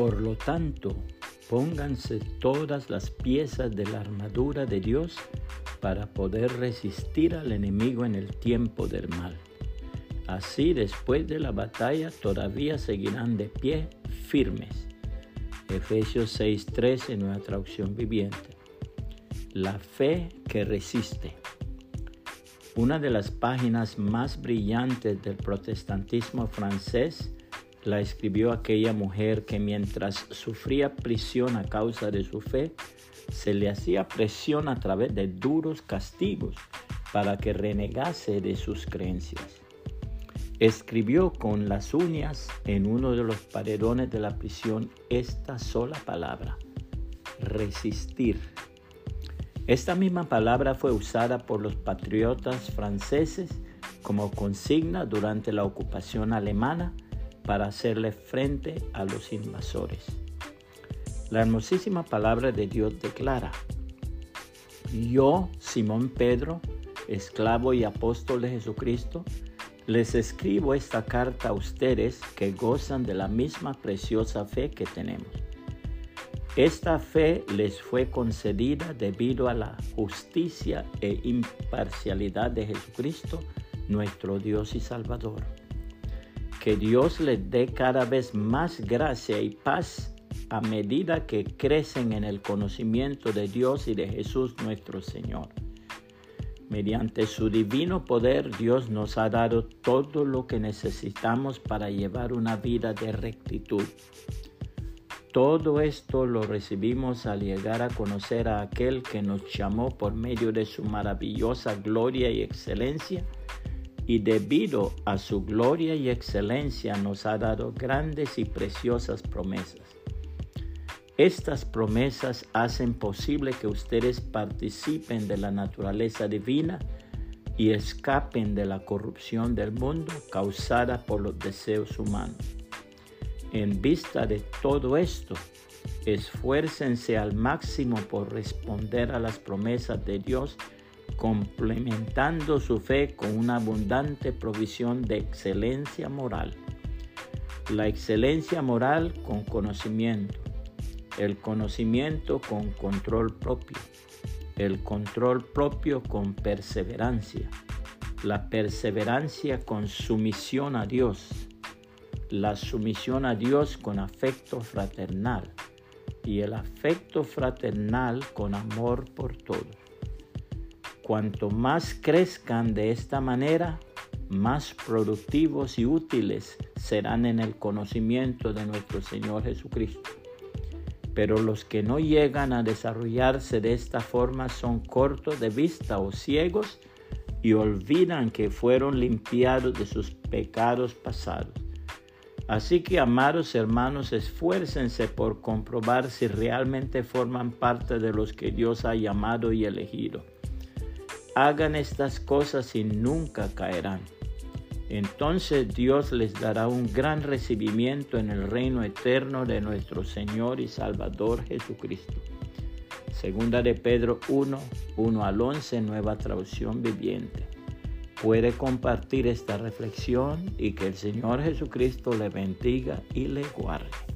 Por lo tanto, pónganse todas las piezas de la armadura de Dios para poder resistir al enemigo en el tiempo del mal. Así después de la batalla todavía seguirán de pie firmes. Efesios 6:13, nueva traducción viviente. La fe que resiste. Una de las páginas más brillantes del protestantismo francés la escribió aquella mujer que mientras sufría prisión a causa de su fe, se le hacía presión a través de duros castigos para que renegase de sus creencias. Escribió con las uñas en uno de los paredones de la prisión esta sola palabra, resistir. Esta misma palabra fue usada por los patriotas franceses como consigna durante la ocupación alemana para hacerle frente a los invasores. La hermosísima palabra de Dios declara, yo, Simón Pedro, esclavo y apóstol de Jesucristo, les escribo esta carta a ustedes que gozan de la misma preciosa fe que tenemos. Esta fe les fue concedida debido a la justicia e imparcialidad de Jesucristo, nuestro Dios y Salvador. Que Dios les dé cada vez más gracia y paz a medida que crecen en el conocimiento de Dios y de Jesús nuestro Señor. Mediante su divino poder, Dios nos ha dado todo lo que necesitamos para llevar una vida de rectitud todo esto lo recibimos al llegar a conocer a aquel que nos llamó por medio de su maravillosa gloria y excelencia y debido a su gloria y excelencia nos ha dado grandes y preciosas promesas. Estas promesas hacen posible que ustedes participen de la naturaleza divina y escapen de la corrupción del mundo causada por los deseos humanos. En vista de todo esto, esfuércense al máximo por responder a las promesas de Dios, complementando su fe con una abundante provisión de excelencia moral. La excelencia moral con conocimiento, el conocimiento con control propio, el control propio con perseverancia, la perseverancia con sumisión a Dios, la sumisión a Dios con afecto fraternal y el afecto fraternal con amor por todos. Cuanto más crezcan de esta manera, más productivos y útiles serán en el conocimiento de nuestro Señor Jesucristo. Pero los que no llegan a desarrollarse de esta forma son cortos de vista o ciegos y olvidan que fueron limpiados de sus pecados pasados Así que, amados hermanos, esfuércense por comprobar si realmente forman parte de los que Dios ha llamado y elegido. Hagan estas cosas y nunca caerán. Entonces Dios les dará un gran recibimiento en el reino eterno de nuestro Señor y Salvador Jesucristo. Segunda de Pedro 1, 1 al 11, nueva traducción viviente puede compartir esta reflexión y que el Señor Jesucristo le bendiga y le guarde.